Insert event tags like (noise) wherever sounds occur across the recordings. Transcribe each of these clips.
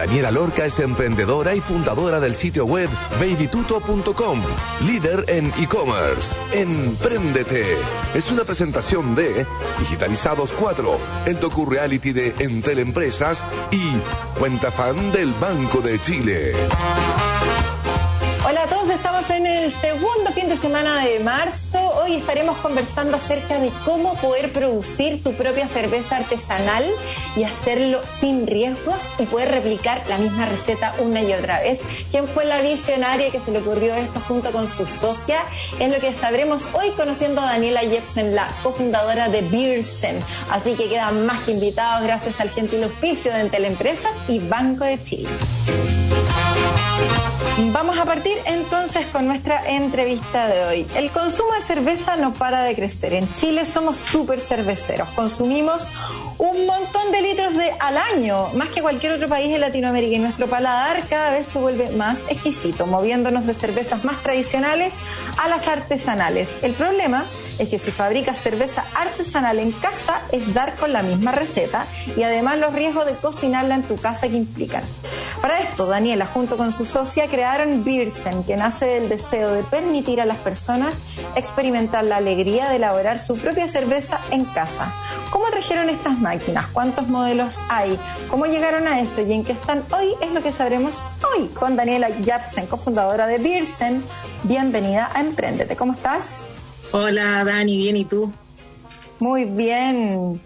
Daniela Lorca es emprendedora y fundadora del sitio web babytuto.com, líder en e-commerce. Empréndete. Es una presentación de Digitalizados 4, el docu-reality de Entel Empresas y Cuenta Fan del Banco de Chile. Hola a todos, estamos en el segundo fin de semana de marzo. Hoy estaremos conversando acerca de cómo poder producir tu propia cerveza artesanal y hacerlo sin riesgos y poder replicar la misma receta una y otra vez. ¿Quién fue la visionaria que se le ocurrió esto junto con su socia? Es lo que sabremos hoy conociendo a Daniela Jepsen, la cofundadora de Beersen. Así que quedan más que invitados gracias al gentil auspicio de Entel Empresas y Banco de Chile. Vamos a partir entonces con nuestra entrevista de hoy. El consumo de cerveza no para de crecer. En Chile somos súper cerveceros. Consumimos un montón de litros de, al año, más que cualquier otro país de Latinoamérica. Y nuestro paladar cada vez se vuelve más exquisito, moviéndonos de cervezas más tradicionales a las artesanales. El problema es que si fabricas cerveza artesanal en casa es dar con la misma receta y además los riesgos de cocinarla en tu casa que implican. Para esto, Daniela, junto con su socia, crearon Beersen, que nace del deseo de permitir a las personas experimentar la alegría de elaborar su propia cerveza en casa. ¿Cómo trajeron estas máquinas? ¿Cuántos modelos hay? ¿Cómo llegaron a esto y en qué están hoy? Es lo que sabremos hoy con Daniela Japsen, cofundadora de Beersen. Bienvenida a Emprendete. ¿Cómo estás? Hola, Dani, bien, ¿y tú? Muy bien.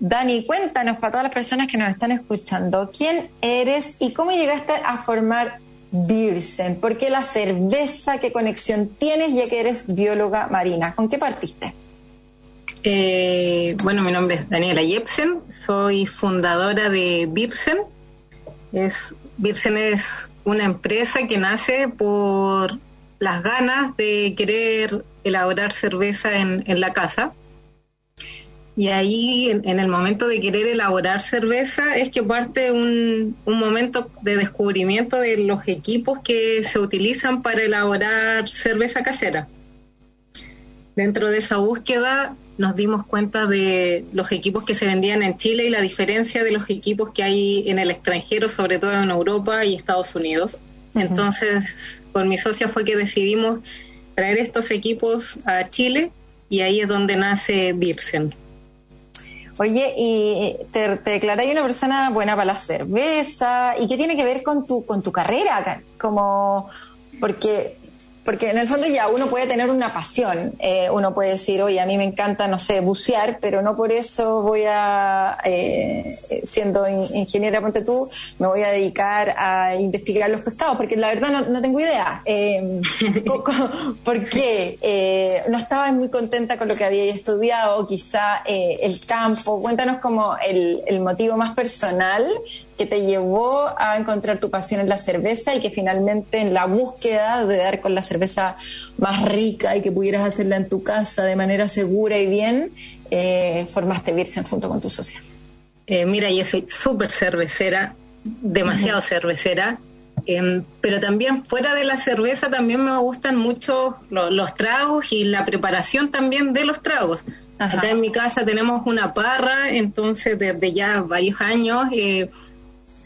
Dani, cuéntanos para todas las personas que nos están escuchando, ¿quién eres y cómo llegaste a formar Beersen? ¿Por qué la cerveza? ¿Qué conexión tienes ya que eres bióloga marina? ¿Con qué partiste? Eh, bueno, mi nombre es Daniela Jepsen, soy fundadora de Beersen. Es, Beersen es una empresa que nace por las ganas de querer elaborar cerveza en, en la casa y ahí, en, el momento de querer elaborar cerveza, es que parte un, un momento de descubrimiento de los equipos que se utilizan para elaborar cerveza casera. Dentro de esa búsqueda nos dimos cuenta de los equipos que se vendían en Chile y la diferencia de los equipos que hay en el extranjero, sobre todo en Europa y Estados Unidos. Entonces, con mi socia fue que decidimos traer estos equipos a Chile y ahí es donde nace Birsen. Oye, y te, te una persona buena para la cerveza, ¿y qué tiene que ver con tu, con tu carrera? Como, porque porque en el fondo ya uno puede tener una pasión, eh, uno puede decir, oye, a mí me encanta, no sé, bucear, pero no por eso voy a, eh, siendo ingeniera, ponte tú, me voy a dedicar a investigar los pescados, porque la verdad no, no tengo idea. (laughs) Eh, ¿Por qué? Eh, no estaba muy contenta con lo que había estudiado, quizá eh, el campo. Cuéntanos como el, el motivo más personal que te llevó a encontrar tu pasión en la cerveza y que finalmente en la búsqueda de dar con la cerveza más rica y que pudieras hacerla en tu casa de manera segura y bien, eh, formaste Virsen junto con tu socia. Eh, mira, yo soy súper cervecera, demasiado cervecera, em, pero también fuera de la cerveza también me gustan mucho los tragos y la preparación también de los tragos. Acá en mi casa tenemos una parra, entonces desde ya varios años... Eh,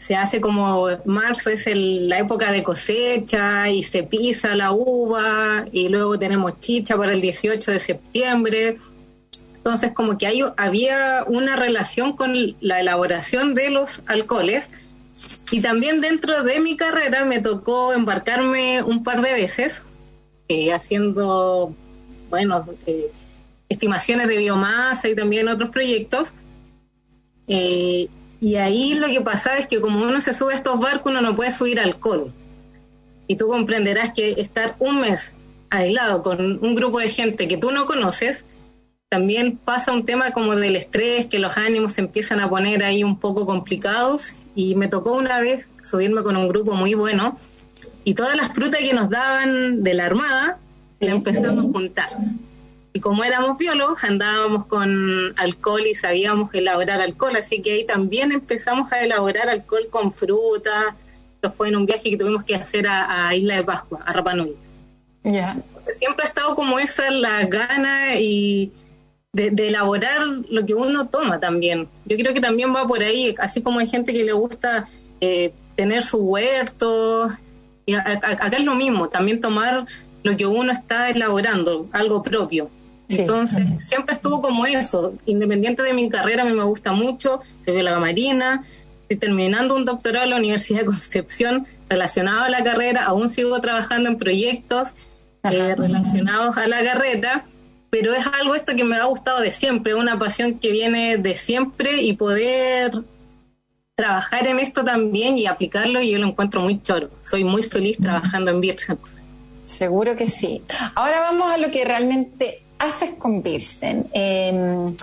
se hace como marzo es la época de cosecha y se pisa la uva y luego tenemos chicha para el 18 de septiembre. Entonces como que hay, había una relación con la elaboración de los alcoholes y también dentro de mi carrera me tocó embarcarme un par de veces eh, haciendo, bueno, eh, estimaciones de biomasa y también otros proyectos. Eh, y ahí lo que pasa es que como uno se sube a estos barcos, uno no puede subir alcohol. Y tú comprenderás que estar un mes aislado con un grupo de gente que tú no conoces, también pasa un tema como del estrés, que los ánimos se empiezan a poner ahí un poco complicados. Y me tocó una vez subirme con un grupo muy bueno y todas las frutas que nos daban de la armada la empezamos a juntar Y como éramos biólogos, andábamos con alcohol y sabíamos elaborar alcohol, así que ahí también empezamos a elaborar alcohol con fruta. Esto fue en un viaje que tuvimos que hacer a, Isla de Pascua, a Rapa Nui. Siempre ha estado como esa la gana y de, elaborar lo que uno toma también. Yo creo que también va por ahí, así como hay gente que le gusta eh, tener su huerto, y acá es lo mismo, también tomar lo que uno está elaborando, algo propio. Entonces, siempre estuvo como eso, independiente de mi carrera, a mí me gusta mucho, soy la marina, estoy terminando un doctorado en la Universidad de (laughs) Concepción relacionado a la carrera, aún sigo trabajando en proyectos eh, relacionados a la carrera, pero es algo esto que me ha gustado de siempre, una pasión que viene de siempre y poder trabajar en esto también y aplicarlo, y yo lo encuentro muy choro. Soy muy feliz trabajando en Birsen. Seguro que sí. Ahora vamos a lo que realmente haces con Birsen. Em,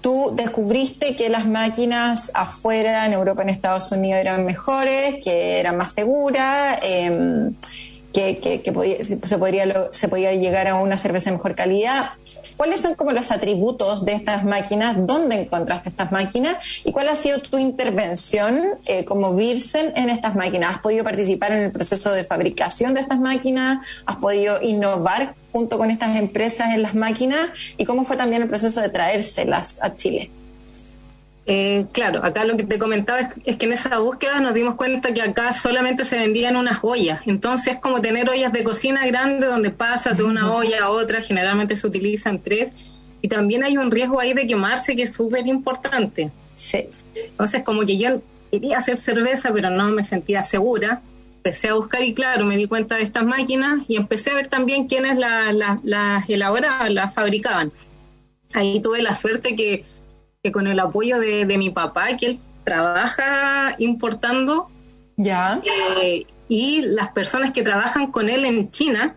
tú descubriste que las máquinas afuera, en Europa, en Estados Unidos, eran mejores, que eran más seguras. Eh, que, se, podría, podía llegar a una cerveza de mejor calidad. ¿Cuáles son como los atributos de estas máquinas? ¿Dónde encontraste estas máquinas? ¿Y cuál ha sido tu intervención eh, como Virsen en estas máquinas? ¿Has podido participar en el proceso de fabricación de estas máquinas? ¿Has podido innovar junto con estas empresas en las máquinas? ¿Y cómo fue también el proceso de traérselas a Chile? Eh, claro, acá lo que te comentaba es, que en esa búsqueda nos dimos cuenta que acá solamente se vendían unas ollas. Entonces es como tener ollas de cocina grandes donde pasa de una olla a otra, generalmente se utilizan tres. Y también hay un riesgo ahí de quemarse que es súper importante. Sí. Entonces como que yo quería hacer cerveza, pero no me sentía segura. Empecé a buscar y claro, me di cuenta de estas máquinas y empecé a ver también quiénes las la, elaboraban, las fabricaban. Ahí tuve la suerte que que con el apoyo de, mi papá, que él trabaja importando, ya. Eh, y las personas que trabajan con él en China,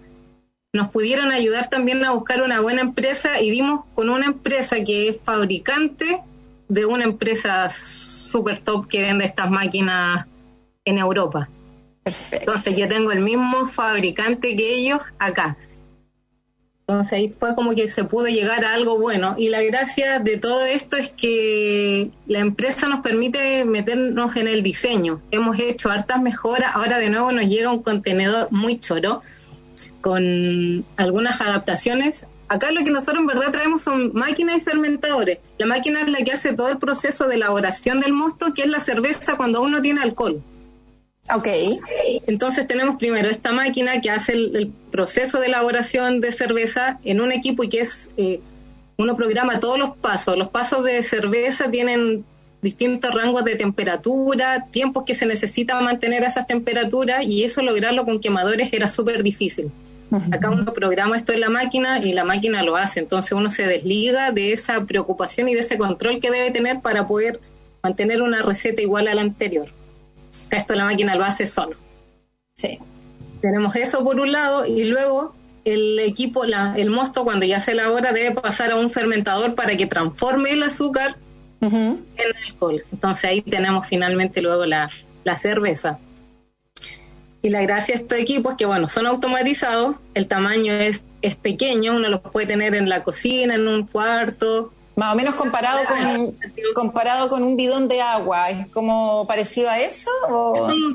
nos pudieron ayudar también a buscar una buena empresa y dimos con una empresa que es fabricante de una empresa super top que vende estas máquinas en Europa. Entonces yo tengo el mismo fabricante que ellos acá. Entonces ahí fue como que se pudo llegar a algo bueno. Y la gracia de todo esto es que la empresa nos permite meternos en el diseño. Hemos hecho hartas mejoras. Ahora de nuevo nos llega un contenedor muy choro con algunas adaptaciones. Acá lo que nosotros en verdad traemos son máquinas y fermentadores. La máquina es la que hace todo el proceso de elaboración del mosto, que es la cerveza cuando uno tiene alcohol. Ok. Entonces tenemos primero esta máquina que hace el, proceso de elaboración de cerveza en un equipo y que es, eh, uno programa todos los pasos. Los pasos de cerveza tienen distintos rangos de temperatura, tiempos que se necesitan mantener esas temperaturas y eso lograrlo con quemadores era súper difícil. Acá uno programa esto en la máquina y la máquina lo hace, entonces uno se desliga de esa preocupación y de ese control que debe tener para poder mantener una receta igual a la anterior esto la máquina lo hace solo. Sí. Tenemos eso por un lado y luego el equipo, la, el mosto cuando ya se elabora debe pasar a un fermentador para que transforme el azúcar en alcohol. Entonces ahí tenemos finalmente luego la, la cerveza. Y la gracia de estos equipos es que, bueno, son automatizados, el tamaño es, es pequeño, uno los puede tener en la cocina, en un cuarto, más o menos comparado con, comparado con un bidón de agua, ¿es como parecido a eso?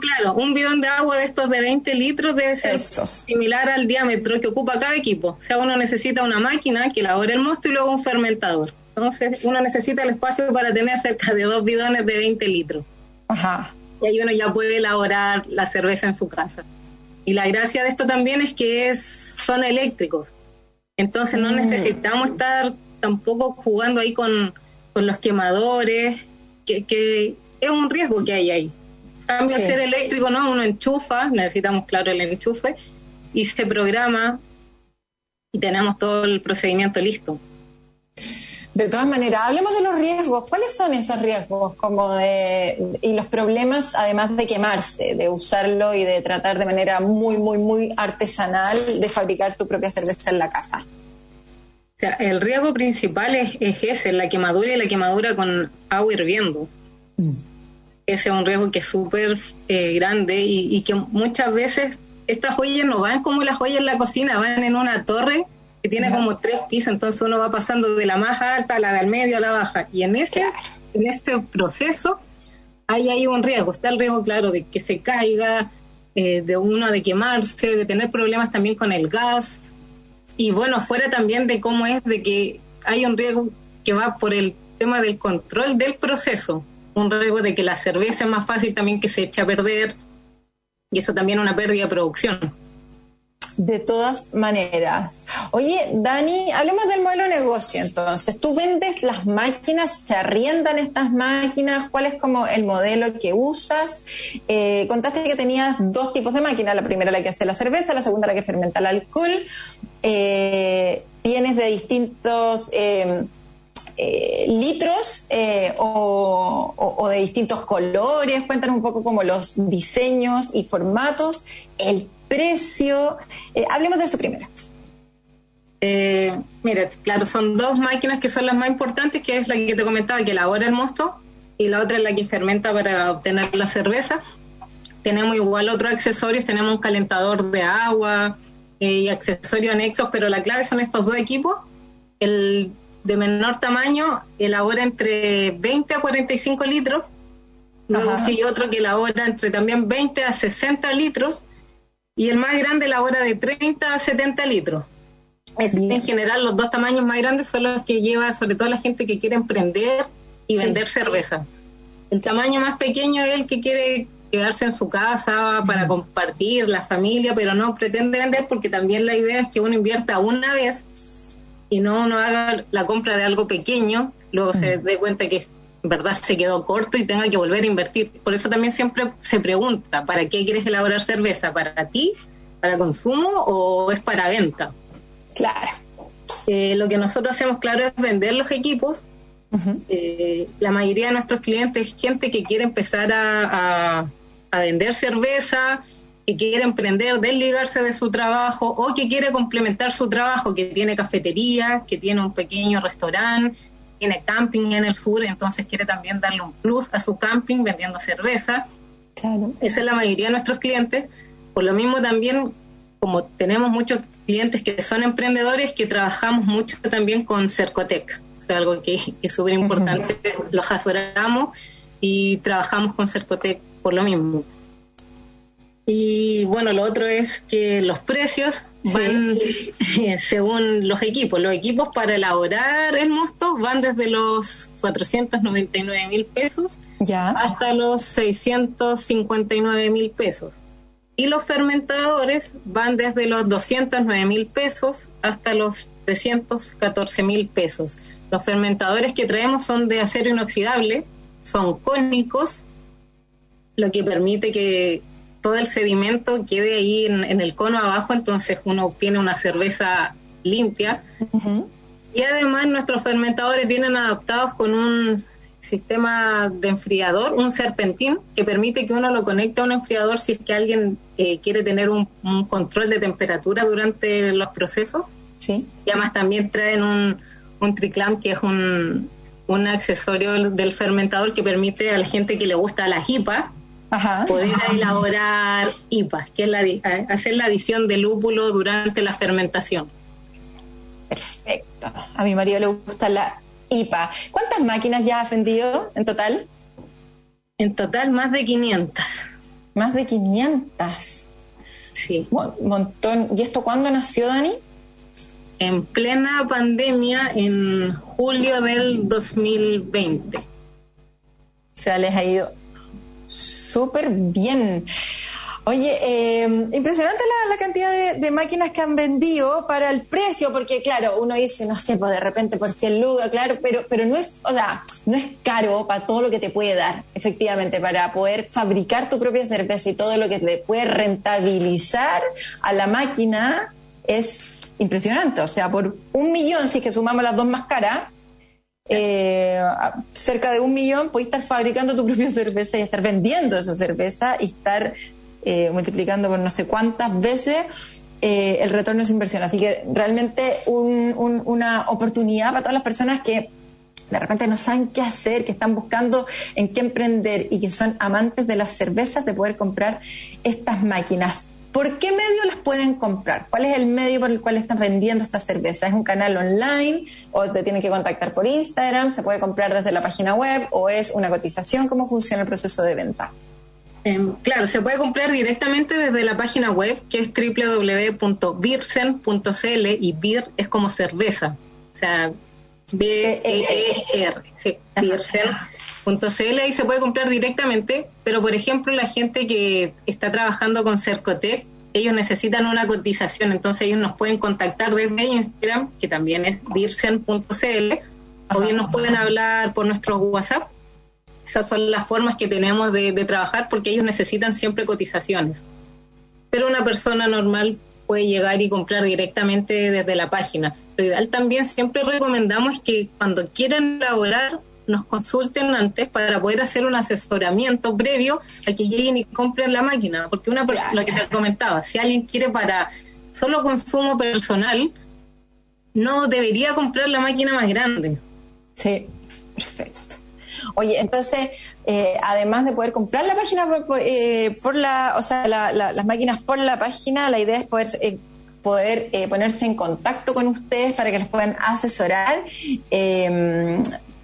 claro, un bidón de agua de estos de 20 litros debe ser similar al diámetro que ocupa cada equipo. O sea, uno necesita una máquina que elabore el mosto y luego un fermentador. Entonces, uno necesita el espacio para tener cerca de dos bidones de 20 litros. Ajá. Y ahí uno ya puede elaborar la cerveza en su casa. Y la gracia de esto también es que es, son eléctricos. Entonces no mm. necesitamos estar tampoco jugando ahí con, los quemadores, que, es un riesgo que hay ahí. Cambio a ser eléctrico, ¿no? Uno enchufa, necesitamos, claro, el enchufe, y se programa y tenemos todo el procedimiento listo. De todas maneras, hablemos de los riesgos. ¿Cuáles son esos riesgos como de, y los problemas, además de quemarse, de usarlo y de tratar de manera muy, muy, muy artesanal de fabricar tu propia cerveza en la casa? El riesgo principal es, ese, la quemadura y la quemadura con agua hirviendo. Mm. Ese es un riesgo que es súper eh, grande y, que muchas veces estas joyas no van como las joyas en la cocina, van en una torre que que tiene como tres pisos, entonces uno va pasando de la más alta a la del medio a la baja. Y en ese, en este proceso hay ahí un riesgo. Está el riesgo, claro, de que se caiga, eh, de uno de quemarse, de tener problemas también con el gas. Y bueno, fuera también de cómo es de que hay un riesgo que va por el tema del control del proceso. Un riesgo de que la cerveza es más fácil también que se eche a perder. Y eso también una pérdida de producción. De todas maneras. Oye, Dani, hablemos del modelo de negocio entonces. ¿Tú vendes las máquinas? ¿Se arriendan estas máquinas? ¿Cuál es como el modelo que usas? Eh, contaste que tenías dos tipos de máquinas. La primera la que hace la cerveza, la segunda la que fermenta el alcohol. Eh, tienes de distintos... Eh, litros o, de distintos colores. Cuéntanos un poco como los diseños y formatos, el precio. Eh, hablemos de eso primero. Eh, mira, claro, son dos máquinas que son las más importantes, que es la que te comentaba, que elabora el mosto, y la otra es la que fermenta para obtener la cerveza. Tenemos igual otros accesorios, tenemos un calentador de agua eh, y accesorios anexos, pero la clave son estos dos equipos. El de menor tamaño elabora entre 20 a 45 litros, luego sigue otro que elabora entre también 20 a 60 litros, y el más grande la hora de 30 a 70 litros. en general, los dos tamaños más grandes son los que lleva sobre todo la gente que quiere emprender y vender cerveza. El tamaño más pequeño es el que quiere quedarse en su casa para compartir, la familia, pero no pretende vender porque también la idea es que uno invierta una vez y no uno haga la compra de algo pequeño, luego se dé cuenta que verdad se quedó corto y tenga que volver a invertir. Por eso también siempre se pregunta, ¿para qué quieres elaborar cerveza? ¿Para ti? ¿Para consumo o es para venta? Claro. Eh, lo que nosotros hacemos, claro, es vender los equipos. Eh, la mayoría de nuestros clientes es gente que quiere empezar a, a vender cerveza, que quiere emprender, desligarse de su trabajo o que quiere complementar su trabajo, que tiene cafetería, que tiene un pequeño restaurante, tiene camping en el sur, entonces quiere también darle un plus a su camping vendiendo cerveza. Esa es la mayoría de nuestros clientes. Por lo mismo también, como tenemos muchos clientes que son emprendedores, que trabajamos mucho también con Cercotec, o algo que, es súper importante, los asesoramos y trabajamos con Cercotec por lo mismo. Y bueno, lo otro es que los precios van según los equipos. Los equipos para elaborar el mosto van desde los 499 mil pesos hasta los 659 mil pesos. Y los fermentadores van desde los 209 mil pesos hasta los 314 mil pesos. Los fermentadores que traemos son de acero inoxidable, son cónicos, lo que permite que todo el sedimento quede ahí en, el cono abajo, entonces uno obtiene una cerveza limpia. Y además nuestros fermentadores vienen adaptados con un sistema de enfriador, un serpentín, que permite que uno lo conecte a un enfriador si es que alguien eh, quiere tener un, control de temperatura durante los procesos. Sí. Y además también traen un, un triclam, que es un, un accesorio del fermentador que permite a la gente que le gusta la IPA, poder elaborar IPA, que es la, hacer la adición de lúpulo durante la fermentación. Perfecto. A mi marido le gusta la IPA. ¿Cuántas máquinas ya has vendido en total? En total, más de 500. Más de 500. Sí. Un montón. ¿Y esto cuándo nació, Dani? En plena pandemia, en julio del 2020. O sea, les ha ido súper bien. Oye, eh, impresionante la, cantidad de, máquinas que han vendido para el precio, porque claro, uno dice, no sé, pues de repente por 100 lucas, claro, pero, pero no es, o sea, no es caro para todo lo que te puede dar, efectivamente, para poder fabricar tu propia cerveza y todo lo que te puede rentabilizar a la máquina es impresionante. O sea, por un millón, si es que sumamos las dos más caras, eh, cerca de un millón, puedes estar fabricando tu (laughs) propia cerveza y estar vendiendo esa cerveza y estar eh, multiplicando por no sé cuántas veces eh, el retorno es inversión. Así que realmente una oportunidad para todas las personas que de repente no saben qué hacer, que están buscando en qué emprender y que son amantes de las cervezas, de poder comprar estas máquinas. ¿Por qué medio las pueden comprar? ¿Cuál es el medio por el cual están vendiendo esta cerveza? ¿Es un canal online o te tienen que contactar por Instagram? ¿Se puede comprar desde la página web o es una cotización? ¿Cómo funciona el proceso de venta? Em, claro, se puede comprar directamente desde la página web que es www.birsen.cl y beer es como cerveza, o sea, B-E-E-R, sí, birsen.cl y se puede comprar directamente, pero por ejemplo la gente que está trabajando con Cercotec, ellos necesitan una cotización, entonces ellos nos pueden contactar desde Instagram, que también es birsen.cl, o bien nos pueden hablar por nuestro WhatsApp. Esas son las formas que tenemos de, trabajar porque ellos necesitan siempre cotizaciones. Pero una persona normal puede llegar y comprar directamente desde la página. Lo ideal también siempre recomendamos que cuando quieran elaborar nos consulten antes para poder hacer un asesoramiento previo a que lleguen y compren la máquina. Porque una persona, lo que te comentaba, si alguien quiere para solo consumo personal, no debería comprar la máquina más grande. Sí, perfecto. Oye, entonces, eh, además de poder comprar la página por, eh, la, o sea, las máquinas por la página, la idea es poder eh, poder ponerse en contacto con ustedes para que les puedan asesorar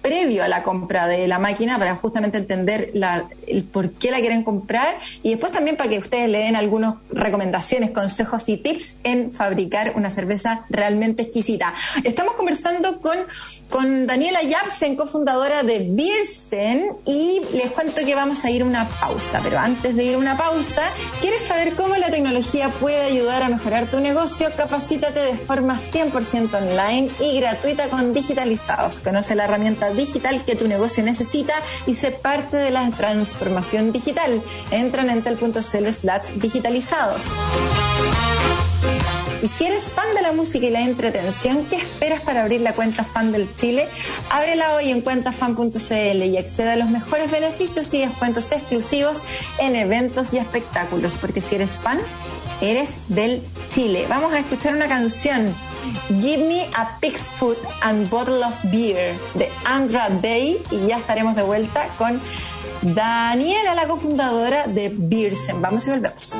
previo a la compra de la máquina para justamente entender la, el por qué la quieren comprar y después también para que ustedes le den algunas recomendaciones, consejos y tips en fabricar una cerveza realmente exquisita. Estamos conversando con, con Daniela Yapsen, cofundadora de Biersen, y les cuento que vamos a ir a una pausa, pero antes de ir a una pausa, ¿quieres saber cómo la tecnología puede ayudar a mejorar tu negocio? Capacítate de forma 100% online y gratuita con Digitalizados. Conoce la herramienta digital que tu negocio necesita y sé parte de la transformación digital. Entra en entel.cl digitalizados. Y si eres fan de la música y la entretención, ¿qué esperas para abrir la cuenta fan del Chile? Ábrela hoy en cuentafan.cl y accede a los mejores beneficios y descuentos exclusivos en eventos y espectáculos, porque si eres fan, eres del Chile. Vamos a escuchar una canción Give Me a Pig's Foot and Bottle of Beer de Andra Day y ya estaremos de vuelta con Daniela, la cofundadora de Beersen. Vamos y volvemos.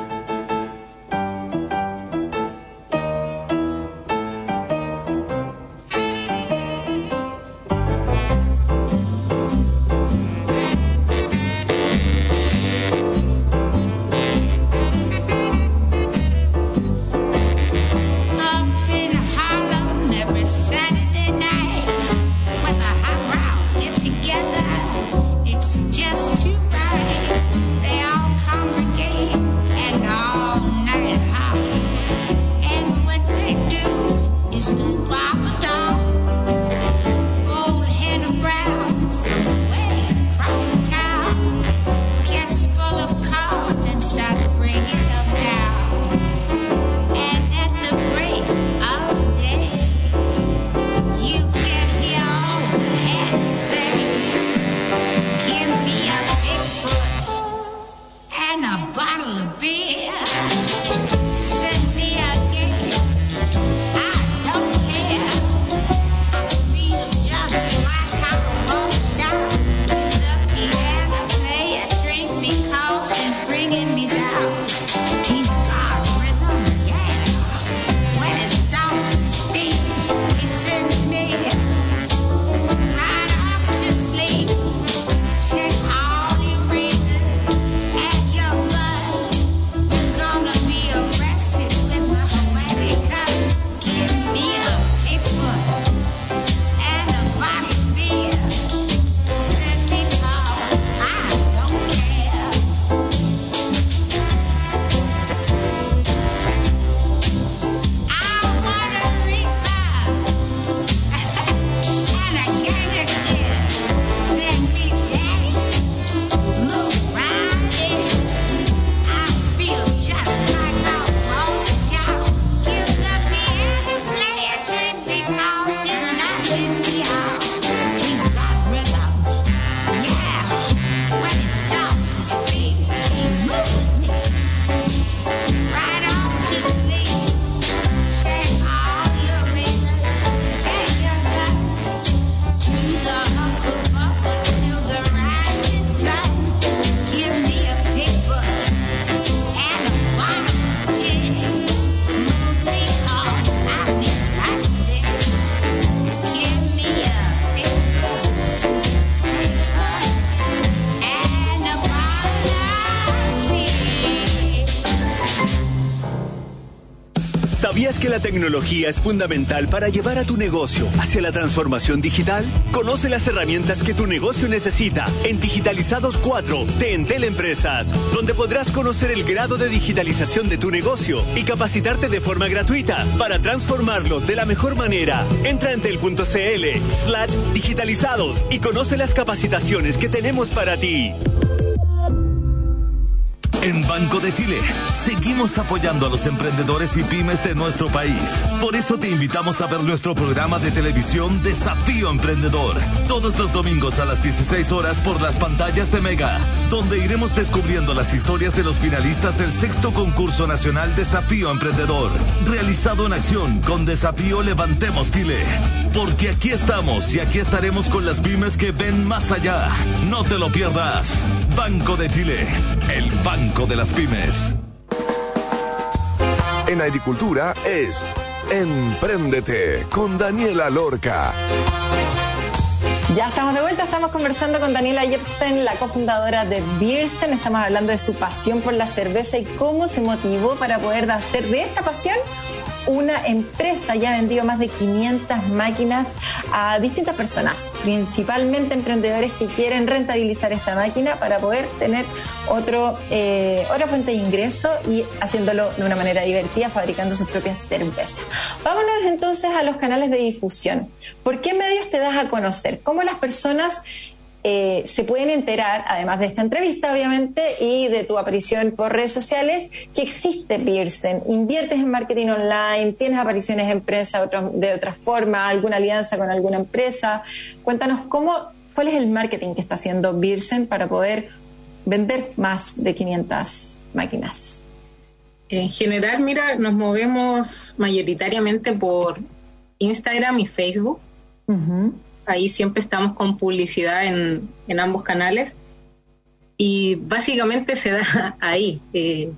Tecnología es fundamental para llevar a tu negocio hacia la transformación digital? Conoce las herramientas que tu negocio necesita en Digitalizados 4 de Entel Empresas, donde podrás conocer el grado de digitalización de tu negocio y capacitarte de forma gratuita para transformarlo de la mejor manera. Entra en entel.cl slash digitalizados y conoce las capacitaciones que tenemos para ti. En Banco de Chile, seguimos apoyando a los emprendedores y pymes de nuestro país. Por eso te invitamos a ver nuestro programa de televisión Desafío Emprendedor, todos los domingos a las 16 horas por las pantallas de Mega, donde iremos descubriendo las historias de los finalistas del sexto concurso nacional Desafío Emprendedor, realizado en acción con Desafío Levantemos Chile. Porque aquí estamos y aquí estaremos con las pymes que ven más allá. No te lo pierdas. Banco de Chile, el banco de las Pymes. En agricultura es Emprendete con Daniela Lorca. Ya estamos de vuelta, estamos conversando con Daniela Jepsen, la cofundadora de Biersen. Estamos hablando de su pasión por la cerveza y cómo se motivó para poder hacer de esta pasión una empresa ya ha vendido más de 500 máquinas a distintas personas, principalmente emprendedores que quieren rentabilizar esta máquina para poder tener otro, eh, otra fuente de ingreso y haciéndolo de una manera divertida, fabricando sus propias cervezas. Vámonos entonces a los canales de difusión. ¿Por qué medios te das a conocer? ¿Cómo las personas eh, se pueden enterar, además de esta entrevista, obviamente, y de tu aparición por redes sociales, que existe Pearson. Inviertes en marketing online, tienes apariciones en prensa de otra forma, alguna alianza con alguna empresa. Cuéntanos cómo, cuál es el marketing que está haciendo Pearson para poder vender más de 500 máquinas. En general, mira, nos movemos mayoritariamente por Instagram y Facebook ahí siempre estamos con publicidad en, en ambos canales y básicamente se da (laughs) ahí. Eh,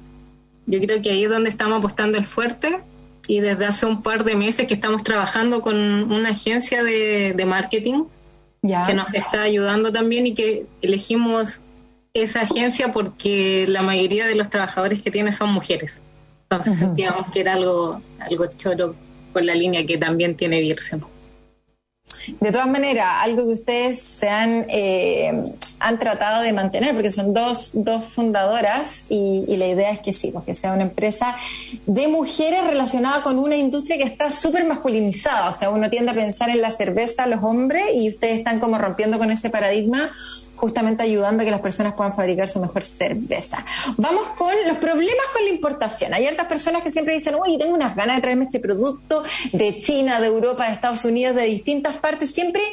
yo creo que ahí es donde estamos apostando el fuerte y desde hace un par de meses que estamos trabajando con una agencia de, marketing que nos está ayudando también y que elegimos esa agencia porque la mayoría de los trabajadores que tiene son mujeres. Entonces sentíamos que era algo, algo choro con la línea que también tiene Virsen. De todas maneras, algo que ustedes se han, eh, han tratado de mantener, porque son dos, dos fundadoras y, la idea es que sí, pues que sea una empresa de mujeres relacionada con una industria que está súper masculinizada. O sea, uno tiende a pensar en la cerveza, los hombres, y ustedes están como rompiendo con ese paradigma justamente ayudando a que las personas puedan fabricar su mejor cerveza. Vamos con los problemas con la importación. Hay hartas personas que siempre dicen, oye, tengo unas ganas de traerme este producto de China, de Europa, de Estados Unidos, de distintas partes. Siempre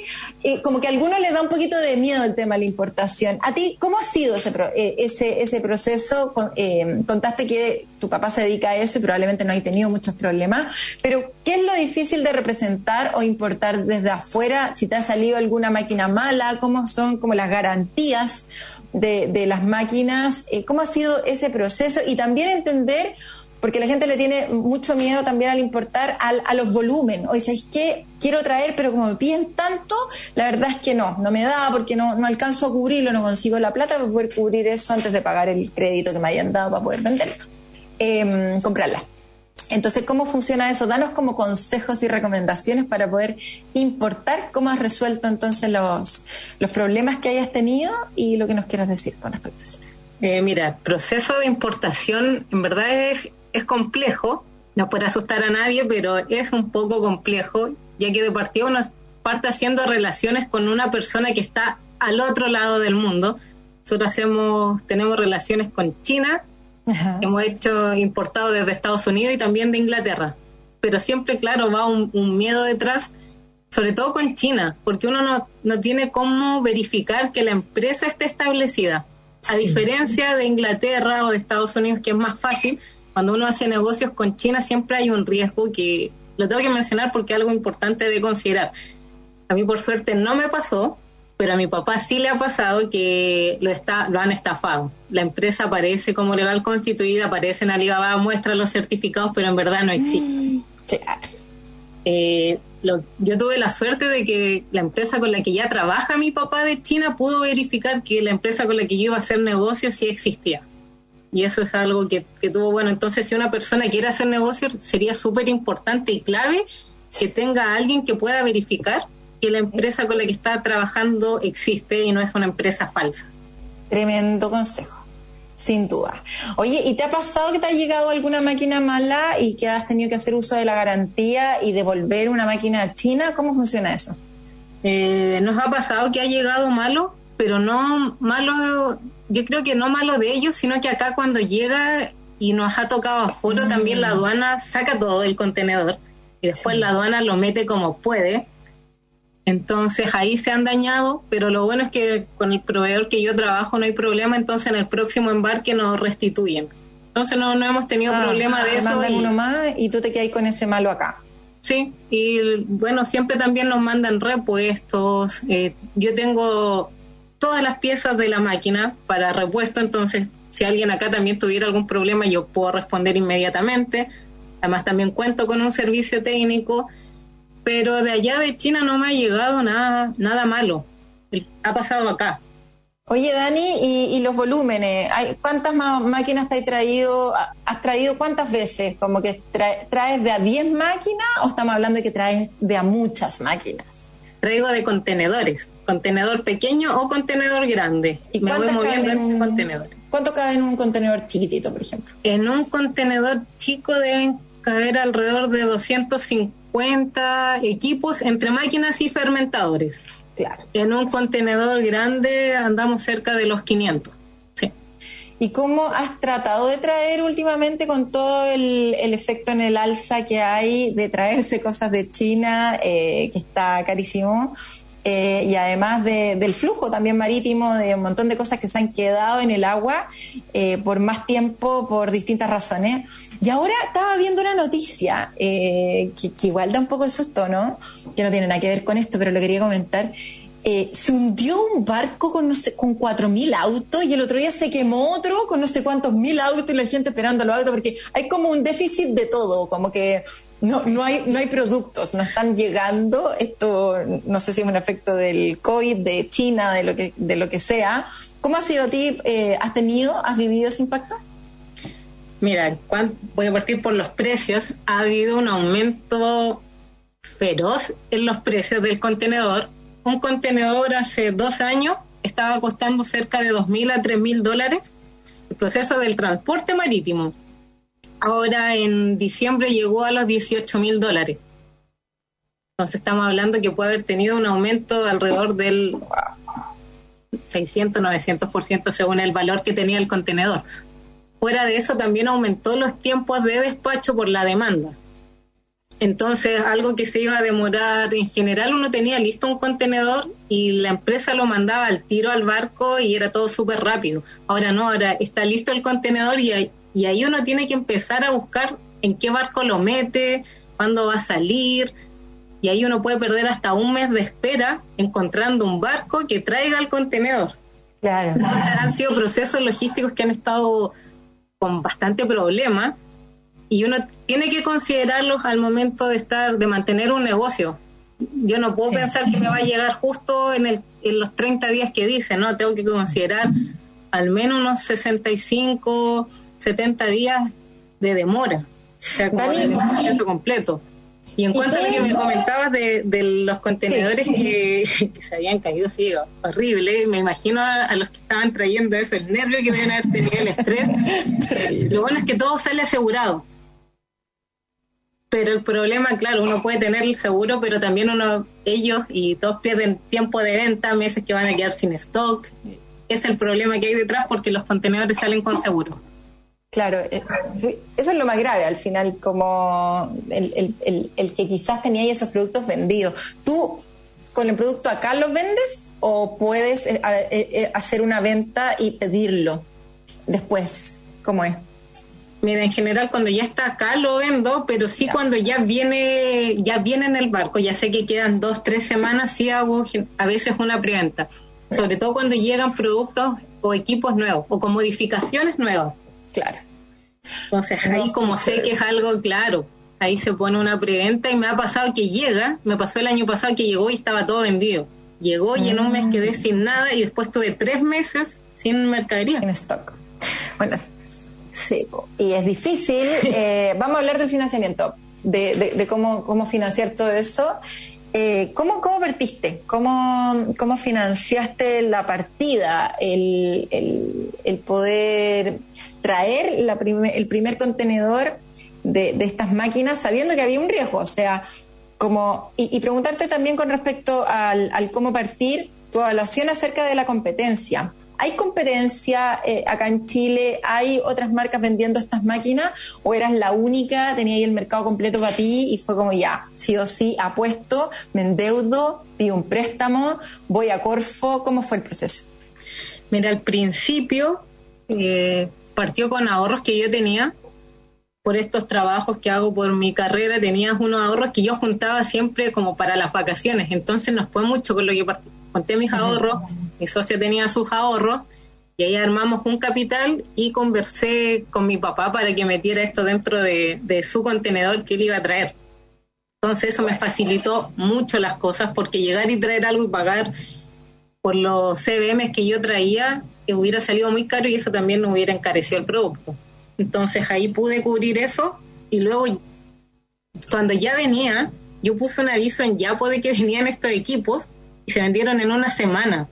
eh, como que a algunos les da un poquito de miedo el tema de la importación. ¿A ti cómo ha sido ese, eh, ese, ese proceso? Eh, contaste que tu papá se dedica a eso y probablemente no hay tenido muchos problemas, pero ¿qué es lo difícil de representar o importar desde afuera? Si te ha salido alguna máquina mala, ¿cómo son como las garantías de, las máquinas? Eh, ¿Cómo ha sido ese proceso? Y también entender porque la gente le tiene mucho miedo también al importar a los volúmenes. Oye, ¿sabéis qué? Quiero traer, pero como me piden tanto, la verdad es que no, no me da porque no, no alcanzo a cubrirlo, no consigo la plata para poder cubrir eso antes de pagar el crédito que me hayan dado para poder venderlo. Em, comprarla. Entonces, ¿cómo funciona eso? Danos como consejos y recomendaciones para poder importar. ¿Cómo has resuelto entonces los, los problemas que hayas tenido y lo que nos quieras decir con respecto a eso? Eh, mira, el proceso de importación en verdad es, es complejo. No puede asustar a nadie, pero es un poco complejo, ya que de partida uno parte haciendo relaciones con una persona que está al otro lado del mundo. Nosotros hacemos, tenemos relaciones con China, hemos hecho importado desde Estados Unidos y también de Inglaterra. Pero siempre, claro, va un, miedo detrás, sobre todo con China, porque uno no, no, tiene cómo verificar que la empresa esté establecida. A diferencia de Inglaterra o de Estados Unidos, que es más fácil, cuando uno hace negocios con China siempre hay un riesgo que lo tengo que mencionar porque es algo importante de considerar. A mí por suerte no me pasó, pero a mi papá sí le ha pasado que lo está lo han estafado. La empresa aparece como legal constituida, aparece en Alibaba, muestra los certificados, pero en verdad no existe. Mm, eh, yo tuve la suerte de que la empresa con la que ya trabaja mi papá de China pudo verificar que la empresa con la que yo iba a hacer negocios sí existía. y eso es algo que, que tuvo bueno. Entonces, si una persona quiere hacer negocio, sería súper importante y clave que tenga a alguien que pueda verificar que la empresa con la que está trabajando existe y no es una empresa falsa. Tremendo consejo. Sin duda. Oye, ¿y te ha pasado que te ha llegado alguna máquina mala y que has tenido que hacer uso de la garantía y devolver una máquina china? ¿Cómo funciona eso? Eh, nos ha pasado que ha llegado malo, pero no malo, yo creo que no malo de ellos, sino que acá cuando llega y nos ha tocado aforo, también la mm. aduana saca todo el contenedor y después la aduana lo mete como puede entonces ahí se han dañado, pero lo bueno es que con el proveedor que yo trabajo no hay problema, entonces en el próximo embarque nos restituyen. Entonces no, no hemos tenido ah, problema de eso. Mandan y, uno más y tú te quedas con ese malo acá. Sí, y bueno, siempre también nos mandan repuestos. Eh, yo tengo todas las piezas de la máquina para repuesto, entonces si alguien acá también tuviera algún problema yo puedo responder inmediatamente. Además también cuento con un servicio técnico pero de allá de China no me ha llegado nada, nada malo. Ha pasado acá. Oye, Dani, ¿y, los volúmenes? ¿Cuántas máquinas te has traído? ¿Has traído cuántas veces? ¿Como que traes de a 10 máquinas o estamos hablando de que traes de a muchas máquinas? Traigo de contenedores, contenedor pequeño o contenedor grande. ¿Y me voy moviendo en contenedores. ¿Cuánto cabe en un contenedor chiquitito, por ejemplo? En un contenedor chico deben caber alrededor de 250 50 equipos entre máquinas y fermentadores. Claro. En un contenedor grande andamos cerca de los 500. Sí. ¿Y cómo has tratado de traer últimamente con todo el, efecto en el alza que hay de traerse cosas de China, eh, que está carísimo? Eh, y además del flujo también marítimo, de un montón de cosas que se han quedado en el agua eh, por más tiempo, por distintas razones. Y ahora estaba viendo una noticia eh, que, igual da un poco de susto, ¿no? Que no tiene nada que ver con esto, pero lo quería comentar. Se hundió un barco con, no sé, con 4.000 autos y el otro día se quemó otro con no sé cuántos mil autos y la gente esperando los autos porque hay como un déficit de todo, como que no, no, hay, no hay productos, no están llegando. Esto no sé si es un efecto del COVID, de China, de lo que, de lo que sea. ¿Cómo ha sido a ti? Eh, ¿Has tenido, has vivido ese impacto? Mira, voy a partir por los precios. Ha habido un aumento feroz en los precios del contenedor. Un contenedor hace dos años estaba costando cerca de 2.000 a 3.000 dólares. El proceso del transporte marítimo ahora en diciembre llegó a los 18 mil dólares. Entonces estamos hablando que puede haber tenido un aumento de alrededor del 600, 900% según el valor que tenía el contenedor. Fuera de eso también aumentó los tiempos de despacho por la demanda. Entonces, algo que se iba a demorar, en general uno tenía listo un contenedor y la empresa lo mandaba al tiro al barco y era todo súper rápido. Ahora no, ahora está listo el contenedor y hay, y ahí uno tiene que empezar a buscar en qué barco lo mete, cuándo va a salir, y ahí uno puede perder hasta un mes de espera encontrando un barco que traiga el contenedor. Claro. Entonces han sido procesos logísticos que han estado con bastante problema y uno tiene que considerarlos al momento de estar, de mantener un negocio. Yo no puedo pensar que me va a llegar justo en, el, en los 30 días que dice, ¿no? Tengo que considerar al menos unos 65 70 días de demora, o sea, como el proceso completo. Y en cuanto a lo que me comentabas de, los contenedores (laughs) que, se habían caído, sí, horrible. Me imagino a, los que estaban trayendo eso, el nervio que deben haber tenido, el estrés. (laughs) lo bueno es que todo sale asegurado. Pero el problema, claro, uno puede tener el seguro, pero también uno, ellos y todos pierden tiempo de venta, meses que van a quedar sin stock. Es el problema que hay detrás porque los contenedores salen con seguro. Claro, eh, eso es lo más grave al final, como el, que quizás tenía esos productos vendidos. ¿Tú con el producto acá los vendes o puedes eh, eh, hacer una venta y pedirlo después? ¿Cómo es? Mira, en general cuando ya está acá lo vendo, pero sí cuando ya viene, ya viene en el barco, ya sé que quedan dos, tres semanas, sí hago a veces una preventa. Sobre todo cuando llegan productos o equipos nuevos o con modificaciones nuevas. Claro. Entonces ahí como sé que es algo claro, ahí se pone una preventa y me ha pasado que llega, me pasó el año pasado que llegó y estaba todo vendido. Llegó y en un mes quedé mm. sin nada y después tuve tres meses sin mercadería. En stock. Bueno, Sí, y es difícil. (laughs) Eh, vamos a hablar del financiamiento, de, cómo, cómo financiar todo eso. Eh, ¿cómo, ¿Cómo partiste? ¿Cómo, ¿Cómo financiaste la partida? El, el, poder traer la el primer contenedor de, de, estas máquinas sabiendo que había un riesgo. O sea, como, y, preguntarte también con respecto al, al, cómo partir, tu evaluación acerca de la competencia. ¿Hay competencia eh, acá en Chile? ¿Hay otras marcas vendiendo estas máquinas? ¿O eras la única, tenía ahí el mercado completo para ti y fue como ya, sí o sí, apuesto, me endeudo, pido un préstamo, voy a Corfo? ¿Cómo fue el proceso? Mira, al principio eh, partió con ahorros que yo tenía por estos trabajos que hago por mi carrera, tenía unos ahorros que yo juntaba siempre como para las vacaciones, entonces no fue mucho con lo que partí. Conté mis ahorros, mi socio tenía sus ahorros y ahí armamos un capital y conversé con mi papá para que metiera esto dentro de, su contenedor que él iba a traer. Entonces eso me facilitó mucho las cosas porque llegar y traer algo y pagar por los CBM que yo traía hubiera salido muy caro y eso también no hubiera encarecido el producto. Entonces ahí pude cubrir eso y luego cuando ya venía, yo puse un aviso en Yapo de que (laughs) venían estos equipos y se vendieron en una semana.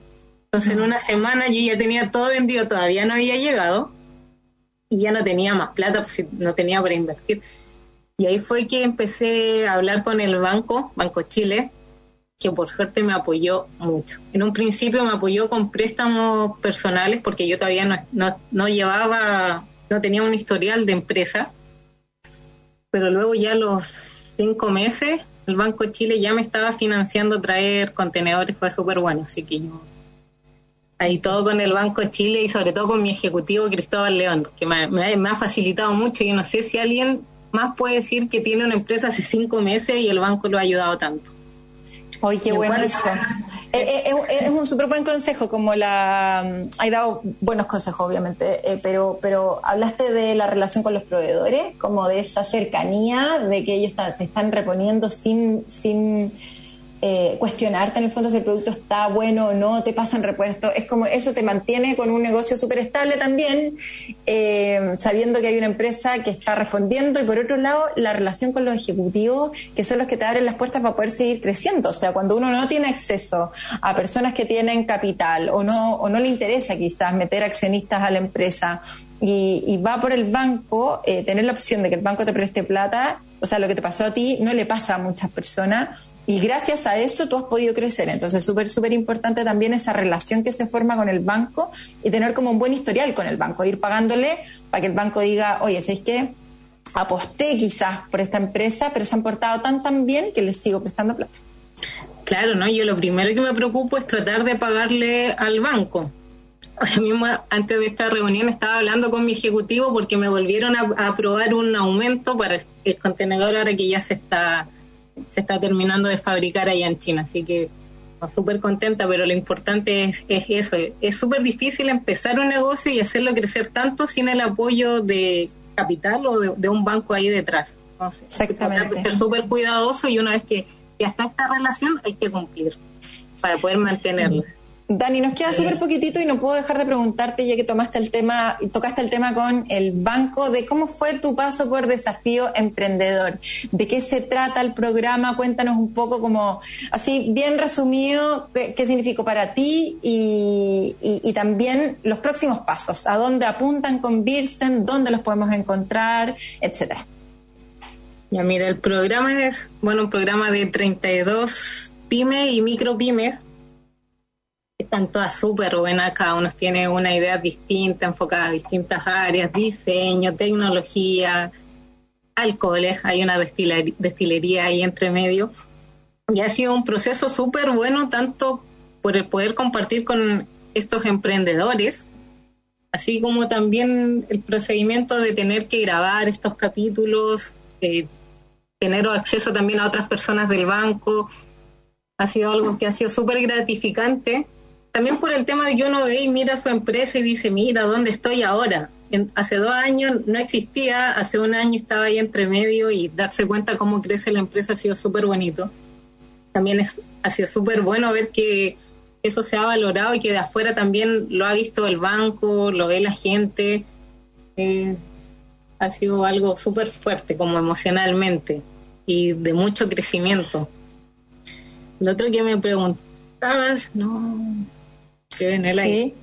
Entonces en una semana yo ya tenía todo vendido, todavía no había llegado y ya no tenía más plata, pues no tenía para invertir. Y ahí fue que empecé a hablar con el banco, Banco Chile, que por suerte me apoyó mucho. En un principio me apoyó con préstamos personales porque yo todavía no, no, no llevaba no tenía un historial de empresa, pero luego ya los cinco meses el Banco Chile ya me estaba financiando traer contenedores, fue súper bueno, así que yo ahí todo con el Banco de Chile y sobre todo con mi ejecutivo Cristóbal León, que me, me, ha facilitado mucho. Yo no sé si alguien más puede decir que tiene una empresa hace cinco meses y el banco lo ha ayudado tanto. Oye, qué bueno eso. Eh, eh, es un súper buen consejo, como la... Mm, hay dado buenos consejos, obviamente, eh, pero, pero hablaste de la relación con los proveedores, como de esa cercanía, de que ellos te están reponiendo sin... sin eh, cuestionarte en el fondo si el producto está bueno o no, te pasan repuestos. Es como eso te mantiene con un negocio súper estable también, eh, sabiendo que hay una empresa que está respondiendo y por otro lado la relación con los ejecutivos, que son los que te abren las puertas para poder seguir creciendo. O sea, cuando uno no tiene acceso a personas que tienen capital o no, o no le interesa quizás meter accionistas a la empresa y, va por el banco, eh, tener la opción de que el banco te preste plata, o sea, lo que te pasó a ti no le pasa a muchas personas y gracias a eso tú has podido crecer. Entonces, súper, súper importante también esa relación que se forma con el banco y tener como un buen historial con el banco, ir pagándole para que el banco diga, oye, ¿sabéis qué? Aposté quizás por esta empresa, pero se han portado tan, tan bien que les sigo prestando plata. Claro, ¿no? Yo lo primero que me preocupo es tratar de pagarle al banco. Ahora mismo, antes de esta reunión, estaba hablando con mi ejecutivo porque me volvieron a, aprobar un aumento para el contenedor ahora que ya se está se está terminando de fabricar allá en China, así que súper contenta, pero lo importante es, eso, es súper difícil empezar un negocio y hacerlo crecer tanto sin el apoyo de capital o de, un banco ahí detrás. Exactamente. Hay que ser súper cuidadoso y una vez que ya está esta relación hay que cumplir para poder mantenerla. Dani, nos queda súper poquitito y no puedo dejar de preguntarte, ya que tomaste el tema, tocaste el tema con el banco, de cómo fue tu paso por Desafío Emprendedor. ¿De qué se trata el programa? Cuéntanos un poco como, así bien resumido, qué, significó para ti y, y, también los próximos pasos. ¿A dónde apuntan con Birsen? ¿Dónde los podemos encontrar? Etcétera. Ya, mira, el programa es, bueno, un programa de 32 pymes y micro pymes están todas súper buenas, cada uno tiene una idea distinta, enfocada a distintas áreas, diseño, tecnología, alcoholes, hay una destilería, ahí entre medio. Y ha sido un proceso súper bueno, tanto por el poder compartir con estos emprendedores, así como también el procedimiento de tener que grabar estos capítulos, eh, tener acceso también a otras personas del banco. Ha sido algo que ha sido súper gratificante también por el tema de que uno ve y mira su empresa y dice, mira, ¿dónde estoy ahora? hace dos años no existía, hace un año estaba ahí entre medio y darse cuenta cómo crece la empresa ha sido súper bonito. También es, ha sido súper bueno ver que eso se ha valorado y que de afuera también lo ha visto el banco, lo ve la gente. Eh, ha sido algo súper fuerte como emocionalmente y de mucho crecimiento. Lo otro que me preguntabas, no, que en el aire.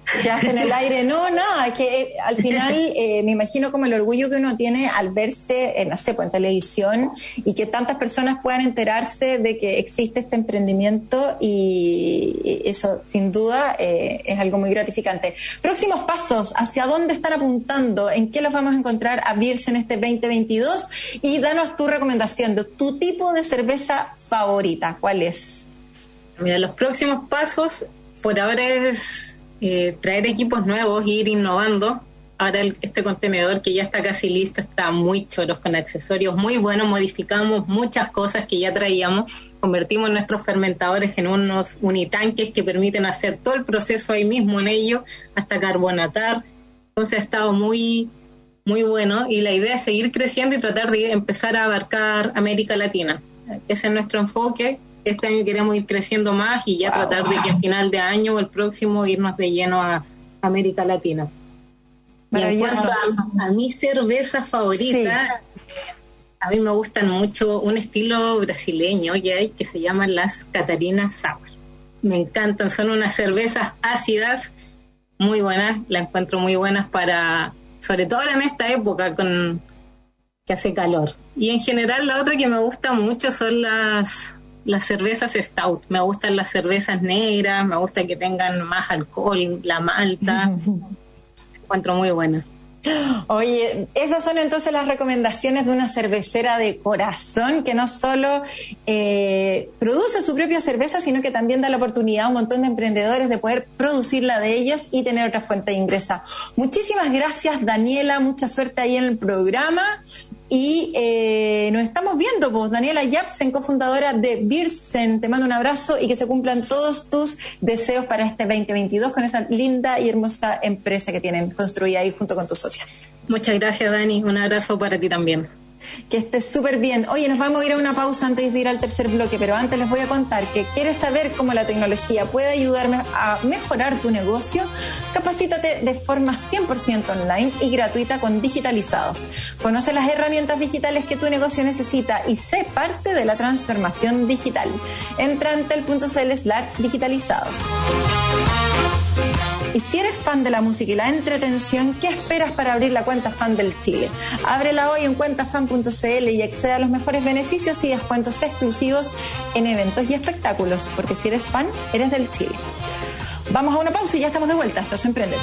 en el aire. No, nada, que eh, al final (laughs) eh, me imagino como el orgullo que uno tiene al verse, eh, no sé, pues en televisión y que tantas personas puedan enterarse de que existe este emprendimiento y eso sin duda es algo muy gratificante. Próximos pasos, ¿hacia dónde están apuntando? ¿En qué los vamos a encontrar a Birse en este 2022? Y danos tu recomendación de tu tipo de cerveza favorita. ¿Cuál es? Mira, los próximos pasos por ahora es eh, traer equipos nuevos ir innovando. Ahora este contenedor que ya está casi listo está muy choros con accesorios muy buenos. Modificamos muchas cosas que ya traíamos. Convertimos nuestros fermentadores en unos unitanques que permiten hacer todo el proceso ahí mismo en ellos hasta carbonatar. Entonces ha estado muy, muy bueno y la idea es seguir creciendo y tratar de empezar a abarcar América Latina. Ese es nuestro enfoque este año queremos ir creciendo más y ya tratar de que a final de año o el próximo irnos de lleno a América Latina. en cuanto a, mi cerveza favorita, a mí me gustan mucho un estilo brasileño que hay que se llaman las Catarinas Sour. Me encantan, son unas cervezas ácidas muy buenas, las encuentro muy buenas para, sobre todo en esta época con que hace calor. Y en general la otra que me gusta mucho son las las cervezas stout. Me gustan las cervezas negras, me gusta que tengan más alcohol, la malta. (laughs) encuentro muy buena. Oye, esas son entonces las recomendaciones de una cervecera de corazón que no solo eh, produce su propia cerveza, sino que también da la oportunidad a un montón de emprendedores de poder producirla de ellos y tener otra fuente de ingreso. Muchísimas gracias, Daniela. Mucha suerte ahí en el programa. Y eh, nos estamos viendo, pues Daniela Yapsen, cofundadora de Birsen, te mando un abrazo y que se cumplan todos tus deseos para este 2022 con esa linda y hermosa empresa que tienen construida ahí junto con tus socias. Muchas gracias, Dani. Un abrazo para ti también. Que estés súper bien. Oye, nos vamos a ir a una pausa antes de ir al tercer bloque, pero antes les voy a contar que quieres saber cómo la tecnología puede ayudarme a mejorar tu negocio. Capacítate de forma 100% online y gratuita con Digitalizados. Conoce las herramientas digitales que tu negocio necesita y sé parte de la transformación digital. Entra en tel.cl slash digitalizados. Y si eres fan de la música y la entretención, ¿qué esperas para abrir la cuenta fan del Chile? Ábrela hoy en cuentafan.cl y accede a los mejores beneficios y descuentos exclusivos en eventos y espectáculos, porque si eres fan, eres del Chile. Vamos a una pausa y ya estamos de vuelta. Esto es Emprendete.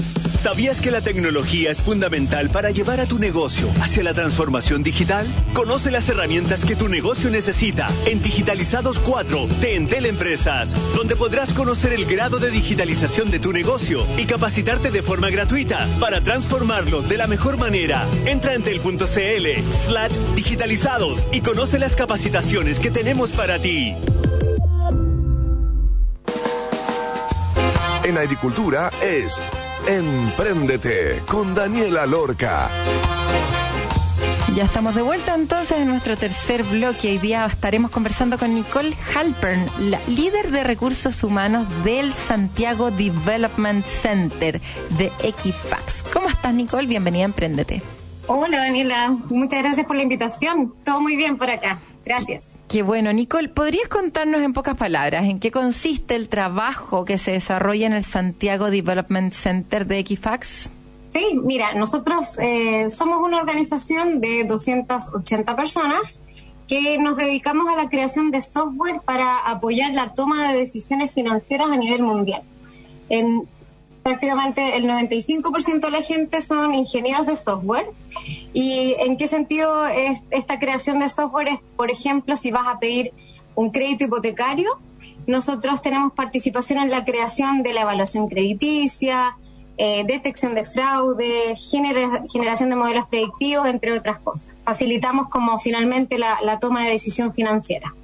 ¿Sabías que la tecnología es fundamental para llevar a tu negocio hacia la transformación digital? Conoce las herramientas que tu negocio necesita en Digitalizados 4 de Entel Empresas, donde podrás conocer el grado de digitalización de tu negocio y capacitarte de forma gratuita para transformarlo de la mejor manera. Entra en entel.cl slash digitalizados y conoce las capacitaciones que tenemos para ti. En agricultura es Empréndete con Daniela Lorca. Ya estamos de vuelta entonces en nuestro tercer bloque. Hoy día estaremos conversando con Nicole Halpern, la líder de recursos humanos del Santiago Development Center de Equifax. ¿Cómo estás, Nicole? Bienvenida a Emprendete. Hola, Daniela. Muchas gracias por la invitación. Todo muy bien por acá. Gracias. Qué bueno, Nicole, ¿podrías contarnos en pocas palabras en qué consiste el trabajo que se desarrolla en el Santiago Development Center de Equifax? Sí, mira, nosotros eh, somos una organización de 280 personas que nos dedicamos a la creación de software para apoyar la toma de decisiones financieras a nivel mundial. Prácticamente el 95% de la gente son ingenieros de software. ¿Y en qué sentido es esta creación de software? Es, por ejemplo, si vas a pedir un crédito hipotecario, nosotros tenemos participación en la creación de la evaluación crediticia, eh, detección de fraude, generación de modelos predictivos, entre otras cosas. Facilitamos como finalmente la, toma de decisión financiera.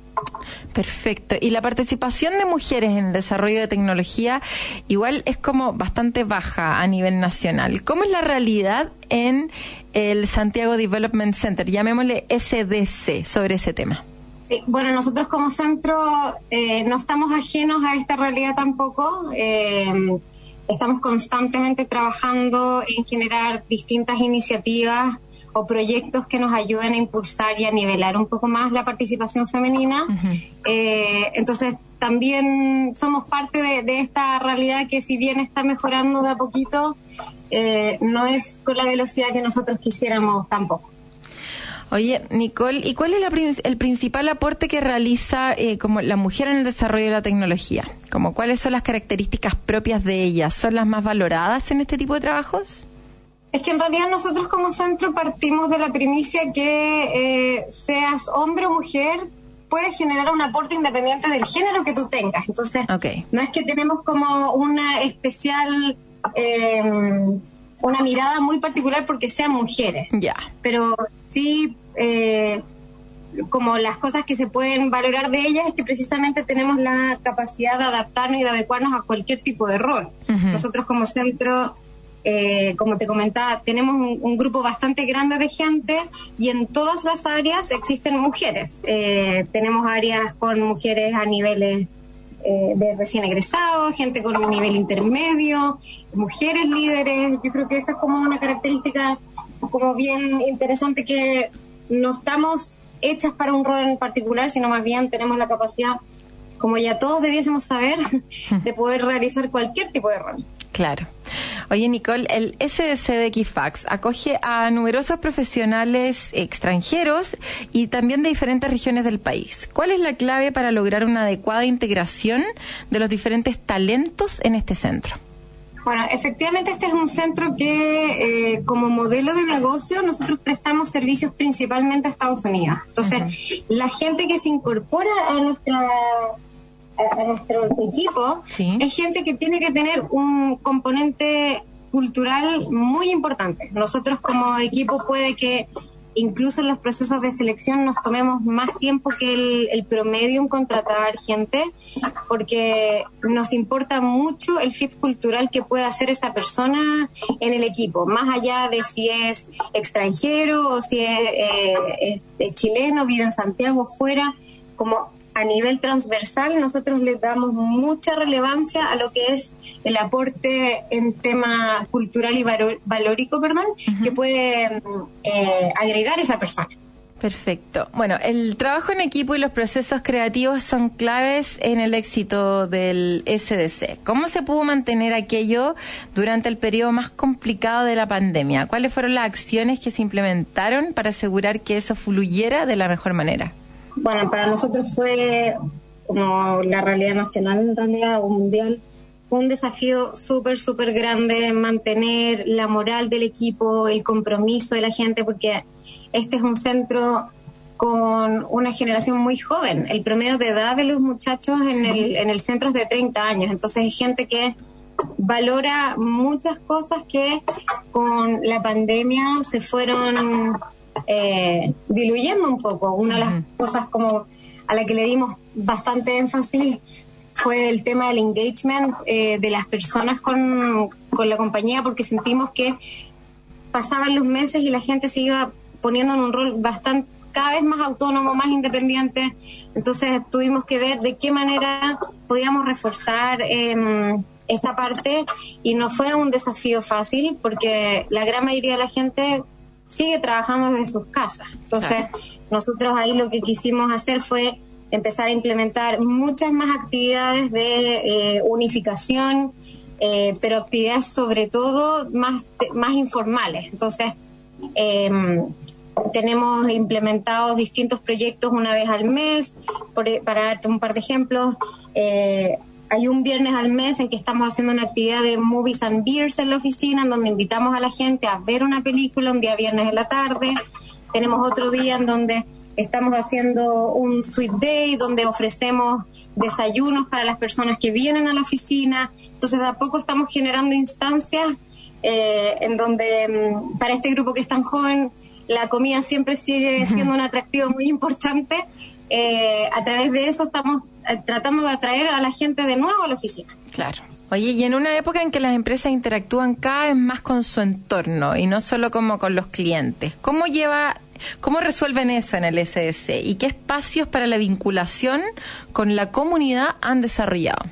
Perfecto. Y la participación de mujeres en el desarrollo de tecnología igual es como bastante baja a nivel nacional. ¿Cómo es la realidad en el Santiago Development Center, llamémosle SDC, sobre ese tema? Sí, bueno, nosotros como centro eh, no estamos ajenos a esta realidad tampoco. Eh, estamos constantemente trabajando en generar distintas iniciativas o proyectos que nos ayuden a impulsar y a nivelar un poco más la participación femenina. Eh, entonces, también somos parte de, esta realidad que si bien está mejorando de a poquito, eh, no es con la velocidad que nosotros quisiéramos tampoco. Oye, Nicole, ¿y cuál es el principal aporte que realiza eh, como la mujer en el desarrollo de la tecnología? Como, ¿Cuáles son las características propias de ella? ¿Son las más valoradas en este tipo de trabajos? Es que en realidad nosotros como centro partimos de la primicia que eh, seas hombre o mujer, puedes generar un aporte independiente del género que tú tengas. Entonces, no es que tenemos como una especial... Eh, una mirada muy particular porque sean mujeres. Ya. Pero sí, eh, como las cosas que se pueden valorar de ellas es que precisamente tenemos la capacidad de adaptarnos y de adecuarnos a cualquier tipo de rol. Nosotros como centro, eh, como te comentaba, tenemos un, grupo bastante grande de gente y en todas las áreas existen mujeres. Eh, tenemos áreas con mujeres a niveles eh, de recién egresados, gente con un nivel intermedio, mujeres líderes. Yo creo que esa es como una característica como bien interesante que no estamos hechas para un rol en particular, sino más bien tenemos la capacidad, como ya todos debiésemos saber, (laughs) de poder realizar cualquier tipo de rol. Claro. Oye, Nicole, el SDC de Equifax acoge a numerosos profesionales extranjeros y también de diferentes regiones del país. ¿Cuál es la clave para lograr una adecuada integración de los diferentes talentos en este centro? Bueno, efectivamente este es un centro que eh, como modelo de negocio nosotros prestamos servicios principalmente a Estados Unidos. Entonces, la gente que se incorpora a nuestra a, nuestro equipo es gente que tiene que tener un componente cultural muy importante. Nosotros como equipo puede que incluso en los procesos de selección nos tomemos más tiempo que el, promedio en contratar gente, porque nos importa mucho el fit cultural que pueda hacer esa persona en el equipo, más allá de si es extranjero o si es, eh, es chileno, vive en Santiago, fuera, como a nivel transversal nosotros le damos mucha relevancia a lo que es el aporte en tema cultural y valórico, perdón, que puede eh, agregar esa persona. Perfecto. Bueno, el trabajo en equipo y los procesos creativos son claves en el éxito del SDC. ¿Cómo se pudo mantener aquello durante el periodo más complicado de la pandemia? ¿Cuáles fueron las acciones que se implementaron para asegurar que eso fluyera de la mejor manera? Bueno, para nosotros fue como la realidad nacional, en realidad, o mundial, fue un desafío súper, súper grande mantener la moral del equipo, el compromiso de la gente, porque este es un centro con una generación muy joven. El promedio de edad de los muchachos en, el, en el centro es de 30 años, entonces hay gente que valora muchas cosas que con la pandemia se fueron eh, diluyendo un poco. Una de las cosas como a la que le dimos bastante énfasis fue el tema del engagement eh, de las personas con, con la compañía, porque sentimos que pasaban los meses y la gente se iba poniendo en un rol bastante cada vez más autónomo, más independiente. Entonces tuvimos que ver de qué manera podíamos reforzar em, esta parte y no fue un desafío fácil porque la gran mayoría de la gente sigue trabajando desde sus casas. Entonces, nosotros ahí lo que quisimos hacer fue empezar a implementar muchas más actividades de eh, unificación, eh, pero actividades sobre todo más, más informales. Entonces, em, tenemos implementados distintos proyectos una vez al mes, para darte un par de ejemplos. Eh, hay un viernes al mes en que estamos haciendo una actividad de movies and beers en la oficina, en donde invitamos a la gente a ver una película un día viernes en la tarde. Tenemos otro día en donde estamos haciendo un sweet day, donde ofrecemos desayunos para las personas que vienen a la oficina. Entonces, de a poco estamos generando instancias eh, en donde mm, para este grupo que es tan joven, la comida siempre sigue siendo un atractivo muy importante. Eh, a través de eso estamos tratando de atraer a la gente de nuevo a la oficina. Claro. Oye, y en una época en que las empresas interactúan cada vez más con su entorno y no solo como con los clientes, ¿cómo lleva, cómo resuelven eso en el SS y qué espacios para la vinculación con la comunidad han desarrollado?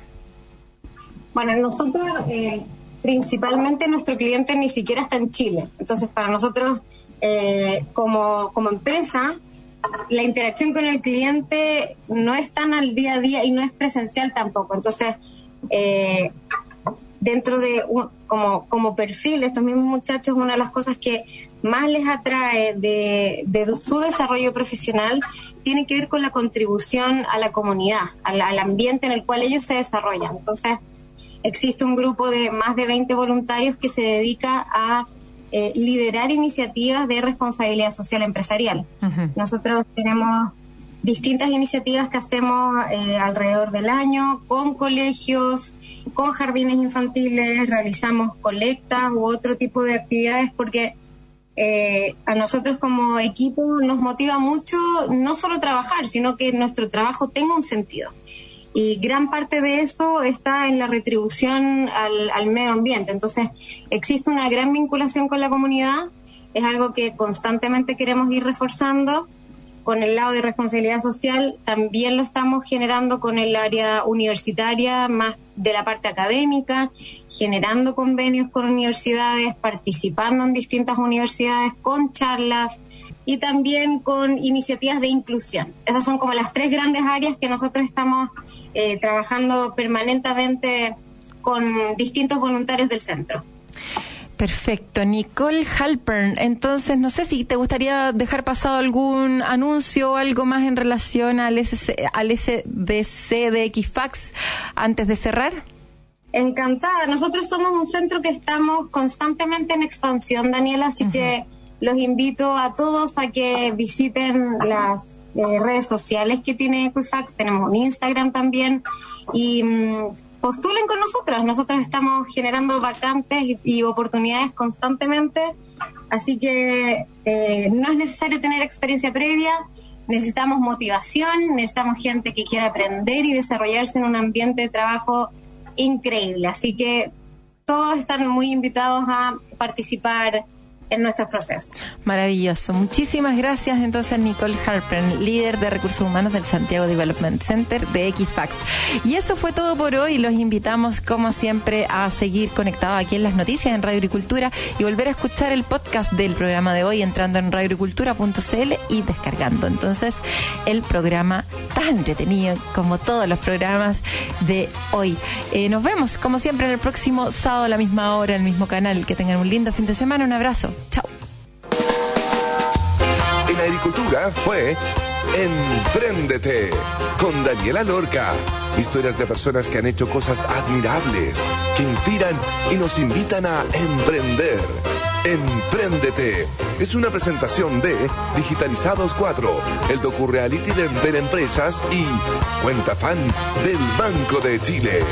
Bueno, nosotros eh, principalmente nuestro cliente ni siquiera está en Chile, entonces para nosotros eh, como, como empresa la interacción con el cliente no es tan al día a día y no es presencial tampoco. Entonces, eh, dentro de como, como perfil, estos mismos muchachos, una de las cosas que más les atrae de, su desarrollo profesional tiene que ver con la contribución a la comunidad, al, al, ambiente en el cual ellos se desarrollan. Entonces, existe un grupo de más de 20 voluntarios que se dedica a eh, liderar iniciativas de responsabilidad social empresarial. Nosotros tenemos distintas iniciativas que hacemos eh, alrededor del año con colegios, con jardines infantiles, realizamos colectas u otro tipo de actividades porque eh, a nosotros como equipo nos motiva mucho no solo trabajar, sino que nuestro trabajo tenga un sentido. Y gran parte de eso está en la retribución al, medio ambiente. Entonces, existe una gran vinculación con la comunidad, es algo que constantemente queremos ir reforzando con el lado de responsabilidad social, también lo estamos generando con el área universitaria, más de la parte académica, generando convenios con universidades, participando en distintas universidades con charlas, y también con iniciativas de inclusión. Esas son como las tres grandes áreas que nosotros estamos eh, trabajando permanentemente con distintos voluntarios del centro. Perfecto. Nicole Halpern, entonces no sé si te gustaría dejar pasado algún anuncio o algo más en relación al, al SBC de Equifax antes de cerrar. Encantada. Nosotros somos un centro que estamos constantemente en expansión, Daniela, así que los invito a todos a que visiten las eh, redes sociales que tiene Equifax, tenemos un Instagram también y mm, postulen con nosotros. Nosotros estamos generando vacantes y, oportunidades constantemente, así que eh, no es necesario tener experiencia previa. Necesitamos motivación, necesitamos gente que quiera aprender y desarrollarse en un ambiente de trabajo increíble. Así que todos están muy invitados a participar en nuestros procesos. Maravilloso. Muchísimas gracias entonces Nicole Harper, líder de recursos humanos del Santiago Development Center de Equifax. Y eso fue todo por hoy. Los invitamos como siempre a seguir conectados aquí en las noticias en Radio Agricultura y volver a escuchar el podcast del programa de hoy entrando en radioagricultura.cl y descargando entonces el programa tan entretenido como todos los programas de hoy. Eh, nos vemos como siempre en el próximo sábado a la misma hora, en el mismo canal. Que tengan un lindo fin de semana. Un abrazo. Chao. En agricultura fue Empréndete con Daniela Lorca. Historias de personas que han hecho cosas admirables, que inspiran y nos invitan a emprender. Empréndete es una presentación de Digitalizados 4, el docu-reality de Enter Empresas y Cuenta Fan del Banco de Chile.